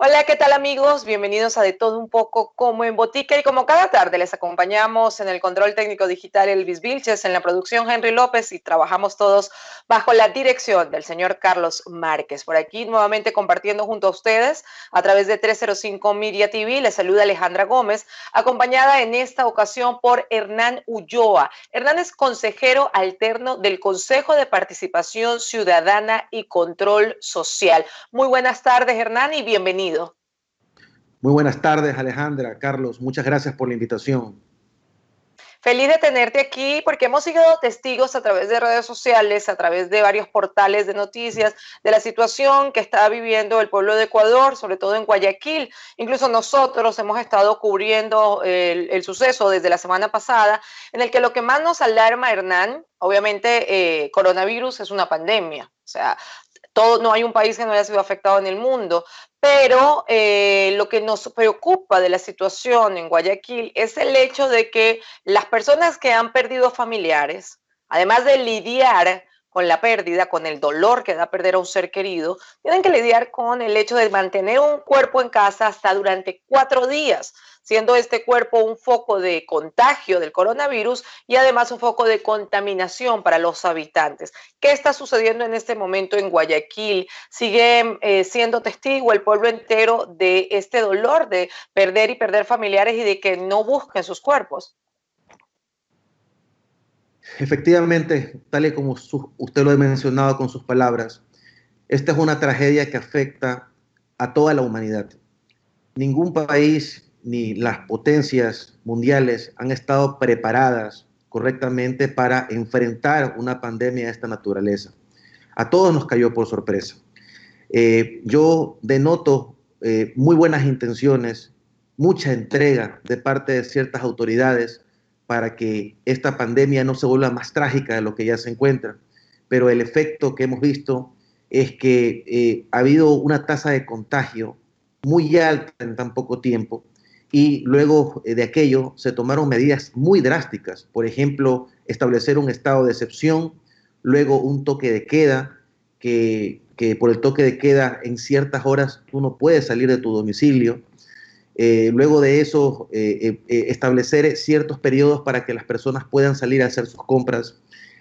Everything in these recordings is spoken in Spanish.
Hola, ¿qué tal amigos? Bienvenidos a De Todo Un Poco como en Botica y como cada tarde les acompañamos en el control técnico digital Elvis Vilches, en la producción Henry López y trabajamos todos bajo la dirección del señor Carlos Márquez. Por aquí nuevamente compartiendo junto a ustedes a través de 305 Media TV, les saluda Alejandra Gómez, acompañada en esta ocasión por Hernán Ulloa. Hernán es consejero alterno del Consejo de Participación Ciudadana y Control Social. Muy buenas tardes Hernán y bienvenido. Muy buenas tardes, Alejandra, Carlos, muchas gracias por la invitación. Feliz de tenerte aquí porque hemos sido testigos a través de redes sociales, a través de varios portales de noticias, de la situación que está viviendo el pueblo de Ecuador, sobre todo en Guayaquil. Incluso nosotros hemos estado cubriendo el, el suceso desde la semana pasada, en el que lo que más nos alarma, Hernán, obviamente eh, coronavirus es una pandemia. O sea, todo, no hay un país que no haya sido afectado en el mundo, pero eh, lo que nos preocupa de la situación en Guayaquil es el hecho de que las personas que han perdido familiares, además de lidiar con la pérdida, con el dolor que da perder a un ser querido, tienen que lidiar con el hecho de mantener un cuerpo en casa hasta durante cuatro días, siendo este cuerpo un foco de contagio del coronavirus y además un foco de contaminación para los habitantes. ¿Qué está sucediendo en este momento en Guayaquil? Sigue eh, siendo testigo el pueblo entero de este dolor de perder y perder familiares y de que no busquen sus cuerpos. Efectivamente, tal y como usted lo ha mencionado con sus palabras, esta es una tragedia que afecta a toda la humanidad. Ningún país ni las potencias mundiales han estado preparadas correctamente para enfrentar una pandemia de esta naturaleza. A todos nos cayó por sorpresa. Eh, yo denoto eh, muy buenas intenciones, mucha entrega de parte de ciertas autoridades para que esta pandemia no se vuelva más trágica de lo que ya se encuentra. Pero el efecto que hemos visto es que eh, ha habido una tasa de contagio muy alta en tan poco tiempo y luego eh, de aquello se tomaron medidas muy drásticas. Por ejemplo, establecer un estado de excepción, luego un toque de queda, que, que por el toque de queda en ciertas horas tú no puedes salir de tu domicilio. Eh, luego de eso, eh, eh, establecer ciertos periodos para que las personas puedan salir a hacer sus compras,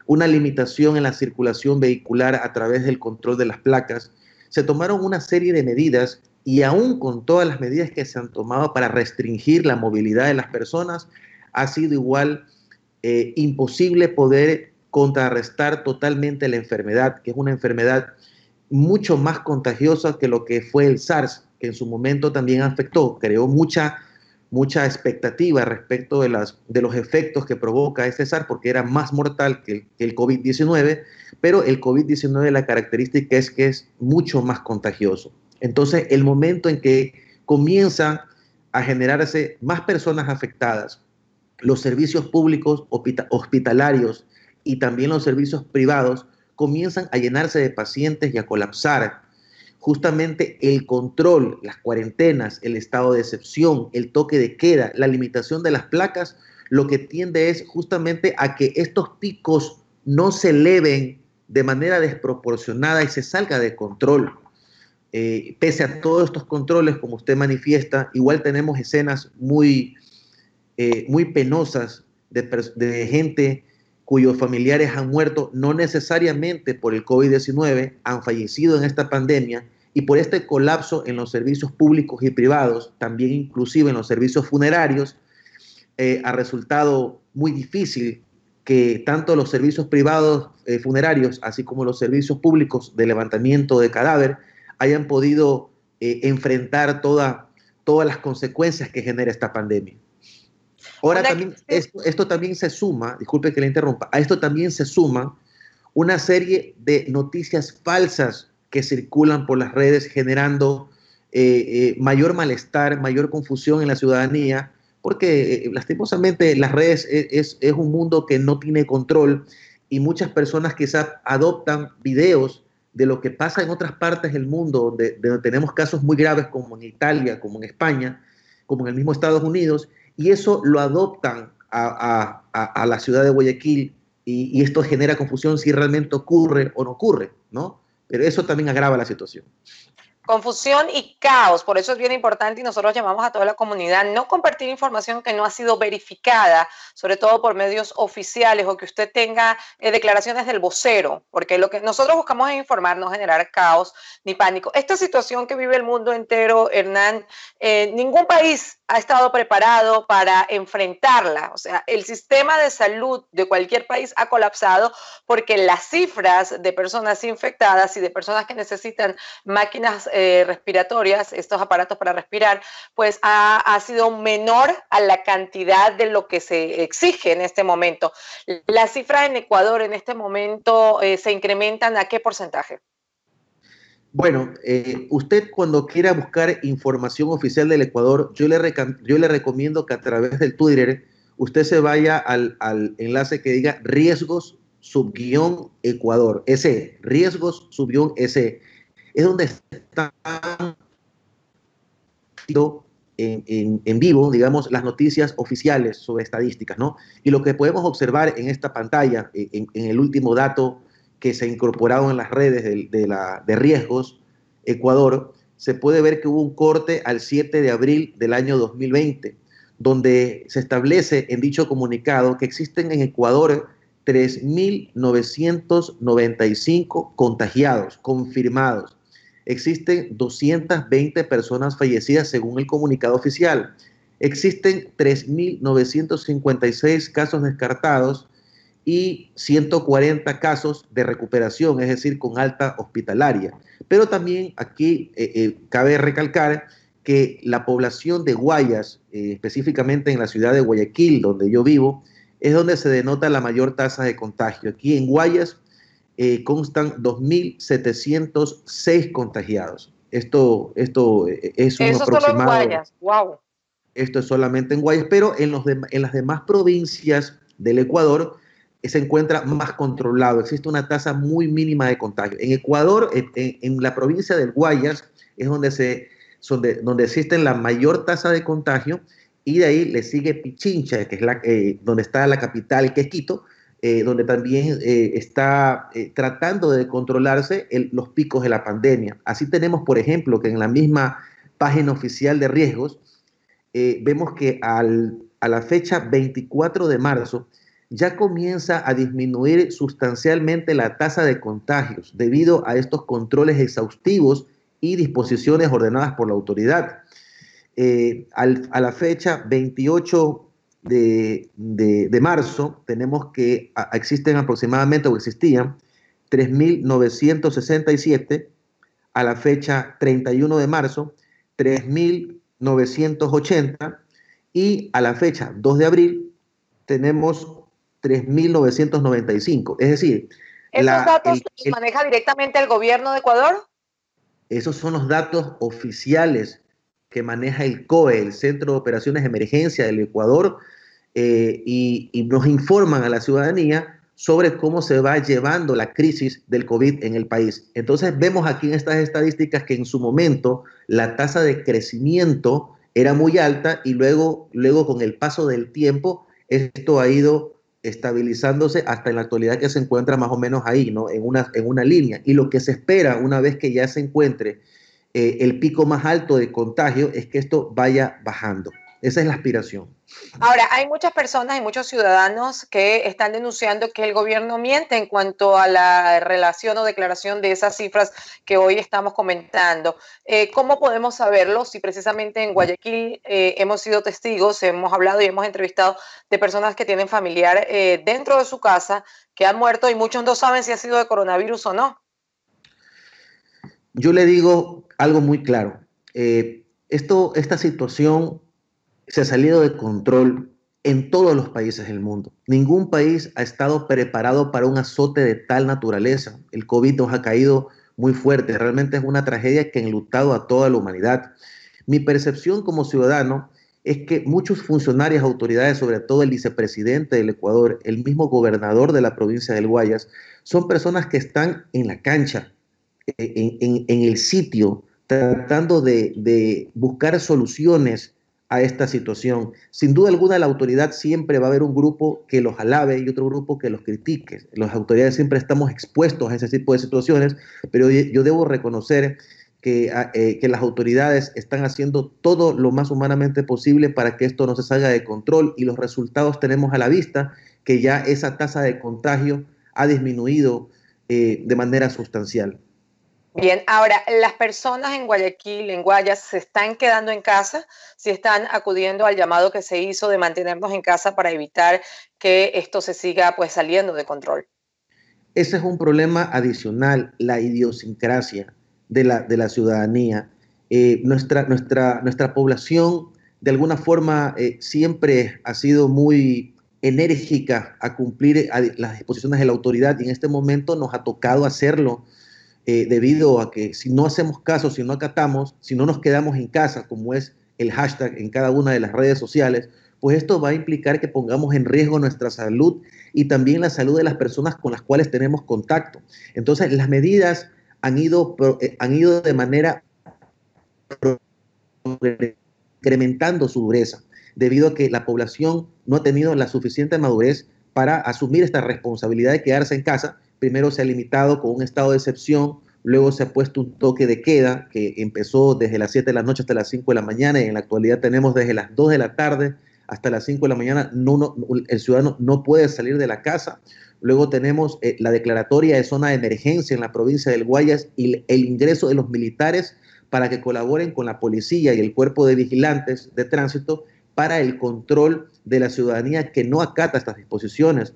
una limitación en la circulación vehicular a través del control de las placas. Se tomaron una serie de medidas y aún con todas las medidas que se han tomado para restringir la movilidad de las personas, ha sido igual imposible poder contrarrestar totalmente la enfermedad, que es una enfermedad mucho más contagiosa que lo que fue el SARS que en su momento también afectó, creó mucha, mucha expectativa respecto de, las, de los efectos que provoca este SARS, porque era más mortal que el, COVID-19, pero el COVID-19 la característica es que es mucho más contagioso. Entonces, el momento en que comienzan a generarse más personas afectadas, los servicios públicos hospitalarios y también los servicios privados comienzan a llenarse de pacientes y a colapsar justamente el control, las cuarentenas, el estado de excepción, el toque de queda, la limitación de las placas, lo que tiende es justamente a que estos picos no se eleven de manera desproporcionada y se salga de control. Eh, pese a todos estos controles, como usted manifiesta, igual tenemos escenas muy, eh, muy penosas de, de gente cuyos familiares han muerto no necesariamente por el COVID-19, han fallecido en esta pandemia y por este colapso en los servicios públicos y privados, también inclusive en los servicios funerarios, eh, ha resultado muy difícil que tanto los servicios privados eh, funerarios, así como los servicios públicos de levantamiento de cadáver, hayan podido eh, enfrentar toda, todas las consecuencias que genera esta pandemia. Ahora también, esto, también se suma, disculpe que le interrumpa, a esto también se suma una serie de noticias falsas que circulan por las redes generando eh, eh, mayor malestar, mayor confusión en la ciudadanía, porque eh, lastimosamente las redes es, un mundo que no tiene control y muchas personas quizás adoptan videos de lo que pasa en otras partes del mundo, donde, tenemos casos muy graves como en Italia, como en España, como en el mismo Estados Unidos, y eso lo adoptan a, la ciudad de Guayaquil y, esto genera confusión si realmente ocurre o no ocurre, ¿no? Pero eso también agrava la situación. Confusión y caos, por eso es bien importante y nosotros llamamos a toda la comunidad no compartir información que no ha sido verificada, sobre todo por medios oficiales o que usted tenga eh, declaraciones del vocero, porque lo que nosotros buscamos es informar, no generar caos ni pánico. Esta situación que vive el mundo entero, Hernán, eh, ningún país ha estado preparado para enfrentarla. O sea, el sistema de salud de cualquier país ha colapsado porque las cifras de personas infectadas y de personas que necesitan máquinas eh, respiratorias, estos aparatos para respirar, pues ha, sido menor a la cantidad de lo que se exige en este momento. Las cifras en Ecuador en este momento eh, se incrementan a qué porcentaje? Bueno, eh, usted cuando quiera buscar información oficial del Ecuador, yo le, yo le recomiendo que a través del Twitter usted se vaya al, al enlace que diga riesgos subguión Ecuador, ese, riesgos subguión ese es donde están en, vivo, digamos, las noticias oficiales sobre estadísticas, ¿no? Y lo que podemos observar en esta pantalla, en, el último dato que se ha incorporado en las redes de, de riesgos, Ecuador, se puede ver que hubo un corte al 7 de abril del año 2020, donde se establece en dicho comunicado que existen en Ecuador 3.995 contagiados confirmados existen 220 personas fallecidas según el comunicado oficial. Existen 3.956 casos descartados y 140 casos de recuperación, es decir, con alta hospitalaria. Pero también aquí eh, eh, cabe recalcar que la población de Guayas, eh, específicamente en la ciudad de Guayaquil, donde yo vivo, es donde se denota la mayor tasa de contagio. Aquí en Guayas eh, constan 2.706 contagiados. Esto, esto eh, es un Eso aproximado. Solo en Guayas, wow. Esto es solamente en Guayas, pero en, los en las demás provincias del Ecuador eh, se encuentra más controlado. Existe una tasa muy mínima de contagio. En Ecuador, en, la provincia del Guayas, es donde, se, donde, donde existe la mayor tasa de contagio y de ahí le sigue Pichincha, que es la, donde está la capital, que es Quito, eh, donde también eh, está eh, tratando de controlarse los picos de la pandemia. Así tenemos, por ejemplo, que en la misma página oficial de riesgos, vemos que al, a la fecha 24 de marzo ya comienza a disminuir sustancialmente la tasa de contagios debido a estos controles exhaustivos y disposiciones ordenadas por la autoridad. a la fecha 28 de, marzo tenemos que existen aproximadamente o existían 3.967, a la fecha 31 de marzo 3.980 y a la fecha 2 de abril tenemos 3.995. Es decir, ¿esos datos los maneja directamente el gobierno de Ecuador? Esos son los datos oficiales que maneja el COE, el Centro de Operaciones de Emergencia del Ecuador, eh, y, nos informan a la ciudadanía sobre cómo se va llevando la crisis del COVID en el país. Entonces vemos aquí en estas estadísticas que en su momento la tasa de crecimiento era muy alta y luego, luego con el paso del tiempo esto ha ido estabilizándose hasta en la actualidad que se encuentra más o menos ahí, ¿no? En una, en una línea. Y lo que se espera una vez que ya se encuentre eh, el pico más alto de contagio es que esto vaya bajando. Esa es la aspiración. Ahora, hay muchas personas y muchos ciudadanos que están denunciando que el gobierno miente en cuanto a la relación o declaración de esas cifras que hoy estamos comentando. Eh, ¿Cómo podemos saberlo si precisamente en Guayaquil eh, hemos sido testigos, hemos hablado y hemos entrevistado de personas que tienen familiar eh, dentro de su casa que han muerto y muchos no saben si ha sido de coronavirus o no? Yo le digo algo muy claro. esto, esta situación se ha salido de control en todos los países del mundo. Ningún país ha estado preparado para un azote de tal naturaleza. El COVID nos ha caído muy fuerte. Realmente es una tragedia que ha enlutado a toda la humanidad. Mi percepción como ciudadano es que muchos funcionarios, autoridades, sobre todo el vicepresidente del Ecuador, el mismo gobernador de la provincia del Guayas, son personas que están en la cancha, en, el sitio, tratando de, de buscar soluciones a esta situación. Sin duda alguna, la autoridad siempre va a haber un grupo que los alabe y otro grupo que los critique. Las autoridades siempre estamos expuestos a ese tipo de situaciones, pero yo debo reconocer que, ah, eh, que, las autoridades están haciendo todo lo más humanamente posible para que esto no se salga de control y los resultados tenemos a la vista que ya esa tasa de contagio ha disminuido eh, de manera sustancial. Bien, ahora, las personas en Guayaquil, en Guayas, se están quedando en casa, si están acudiendo al llamado que se hizo de mantenernos en casa para evitar que esto se siga pues saliendo de control. Ese es un problema adicional, la idiosincrasia de la, de la ciudadanía. Eh, nuestra, nuestra, nuestra población, de alguna forma, eh, siempre ha sido muy enérgica a cumplir las disposiciones de la autoridad y en este momento nos ha tocado hacerlo eh, debido a que si no hacemos caso, si no acatamos, si no nos quedamos en casa, como es el hashtag en cada una de las redes sociales, pues esto va a implicar que pongamos en riesgo nuestra salud y también la salud de las personas con las cuales tenemos contacto. Entonces, las medidas han ido, eh, han ido de manera incrementando su dureza, debido a que la población no ha tenido la suficiente madurez para asumir esta responsabilidad de quedarse en casa primero se ha limitado con un estado de excepción, luego se ha puesto un toque de queda que empezó desde las 7 de la noche hasta las 5 de la mañana y en la actualidad tenemos desde las 2 de la tarde hasta las 5 de la mañana, el ciudadano no puede salir de la casa. Luego tenemos eh, la declaratoria de zona de emergencia en la provincia del Guayas y el ingreso de los militares para que colaboren con la policía y el cuerpo de vigilantes de tránsito para el control de la ciudadanía que no acata estas disposiciones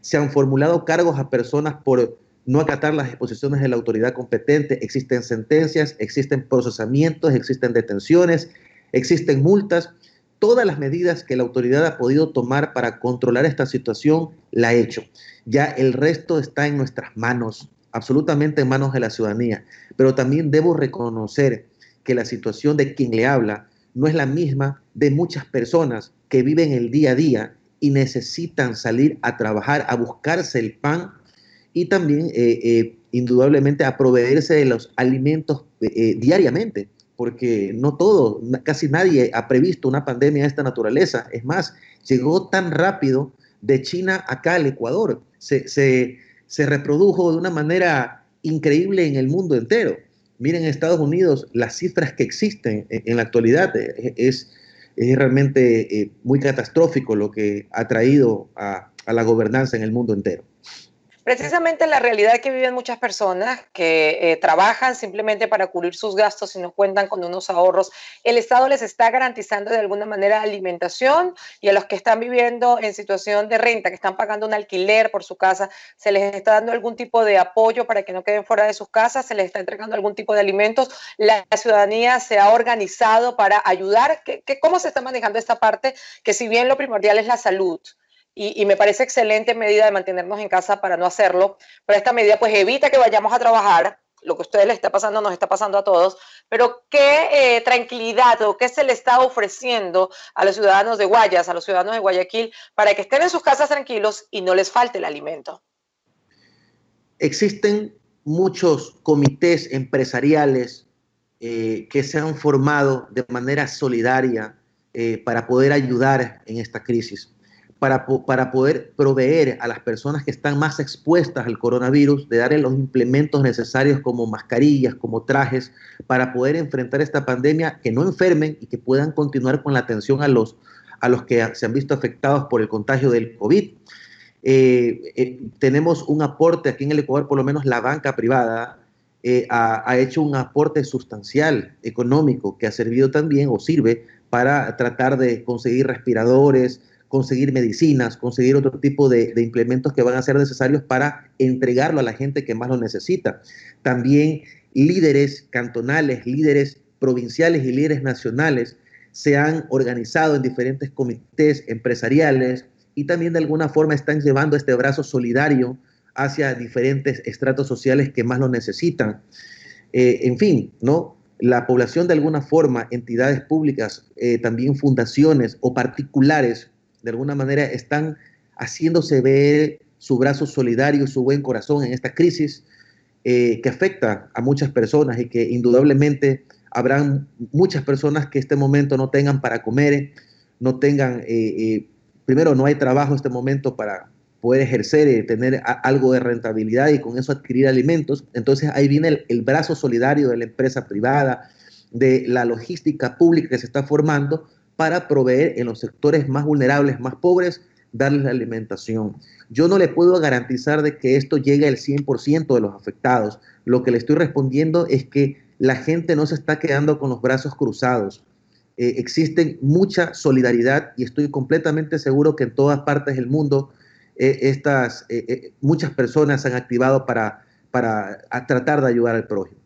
se han formulado cargos a personas por no acatar las disposiciones de la autoridad competente, existen sentencias, existen procesamientos, existen detenciones, existen multas. Todas las medidas que la autoridad ha podido tomar para controlar esta situación la ha hecho. Ya el resto está en nuestras manos, absolutamente en manos de la ciudadanía. Pero también debo reconocer que la situación de quien le habla no es la misma de muchas personas que viven el día a día y necesitan salir a trabajar, a buscarse el pan y también eh, eh, indudablemente a proveerse de los alimentos eh, diariamente, porque no todo, casi nadie ha previsto una pandemia de esta naturaleza. Es más, llegó tan rápido de China acá al Ecuador, se, se, reprodujo de una manera increíble en el mundo entero. Miren en Estados Unidos las cifras que existen en, en la actualidad, es, es realmente eh, muy catastrófico lo que ha traído a, a la gobernanza en el mundo entero. Precisamente la realidad que viven muchas personas que eh, trabajan simplemente para cubrir sus gastos y no cuentan con unos ahorros, el Estado les está garantizando de alguna manera alimentación y a los que están viviendo en situación de renta, que están pagando un alquiler por su casa, se les está dando algún tipo de apoyo para que no queden fuera de sus casas, se les está entregando algún tipo de alimentos. La ciudadanía se ha organizado para ayudar. ¿Cómo se está manejando esta parte? Que si bien lo primordial es la salud, y, me parece excelente medida de mantenernos en casa para no hacerlo, pero esta medida pues evita que vayamos a trabajar, lo que a ustedes les está pasando nos está pasando a todos, pero qué eh, tranquilidad o qué se le está ofreciendo a los ciudadanos de Guayas, a los ciudadanos de Guayaquil, para que estén en sus casas tranquilos y no les falte el alimento. Existen muchos comités empresariales eh, que se han formado de manera solidaria eh, para poder ayudar en esta crisis para, para, poder proveer a las personas que están más expuestas al coronavirus, de darle los implementos necesarios como mascarillas, como trajes, para poder enfrentar esta pandemia, que no enfermen y que puedan continuar con la atención a los, a los que se han visto afectados por el contagio del COVID. Eh, eh, tenemos un aporte aquí en el Ecuador, por lo menos la banca privada eh, ha, ha hecho un aporte sustancial económico que ha servido también o sirve para tratar de conseguir respiradores, conseguir medicinas, conseguir otro tipo de, implementos que van a ser necesarios para entregarlo a la gente que más lo necesita. También líderes cantonales, líderes provinciales y líderes nacionales se han organizado en diferentes comités empresariales y también de alguna forma están llevando este brazo solidario hacia diferentes estratos sociales que más lo necesitan. Eh, en fin, ¿no? La población de alguna forma, entidades públicas, eh, también fundaciones o particulares de alguna manera están haciéndose ver su brazo solidario, su buen corazón en esta crisis eh, que afecta a muchas personas y que indudablemente habrán muchas personas que este momento no tengan para comer, no tengan, eh, eh, primero no hay trabajo este momento para, poder ejercer y tener algo de rentabilidad y con eso adquirir alimentos. Entonces ahí viene el, brazo solidario de la empresa privada, de la logística pública que se está formando para proveer en los sectores más vulnerables, más pobres, darles la alimentación. Yo no le puedo garantizar de que esto llegue al 100% de los afectados. Lo que le estoy respondiendo es que la gente no se está quedando con los brazos cruzados. Eh, existe mucha solidaridad y estoy completamente seguro que en todas partes del mundo eh, estas, eh, muchas personas han activado para, para tratar de ayudar al prójimo.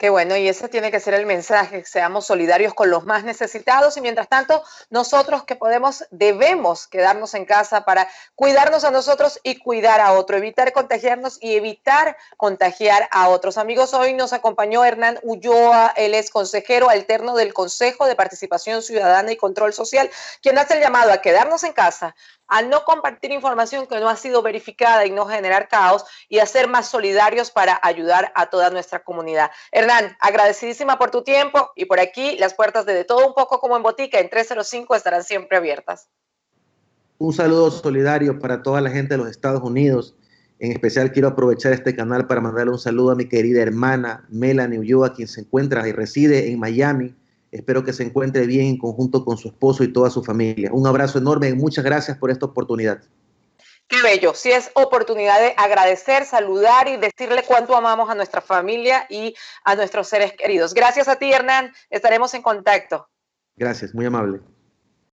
Qué bueno, y ese tiene que ser el mensaje, seamos solidarios con los más necesitados y mientras tanto nosotros que podemos, debemos quedarnos en casa para cuidarnos a nosotros y cuidar a otro, evitar contagiarnos y evitar contagiar a otros. Amigos, hoy nos acompañó Hernán Ulloa, él es consejero alterno del Consejo de Participación Ciudadana y Control Social, quien hace el llamado a quedarnos en casa, a no compartir información que no ha sido verificada y no generar caos y a ser más solidarios para ayudar a toda nuestra comunidad. Hernán, agradecidísima por tu tiempo y por aquí las puertas de, de todo un poco como en Botica en 305 estarán siempre abiertas. Un saludo solidario para toda la gente de los Estados Unidos. En especial quiero aprovechar este canal para mandarle un saludo a mi querida hermana Melanie Ulloa, quien se encuentra y reside en Miami Espero que se encuentre bien en conjunto con su esposo y toda su familia. Un abrazo enorme y muchas gracias por esta oportunidad. Qué bello, si es oportunidad de agradecer, saludar y decirle cuánto amamos a nuestra familia y a nuestros seres queridos. Gracias a ti, Hernán. Estaremos en contacto. Gracias, muy amable.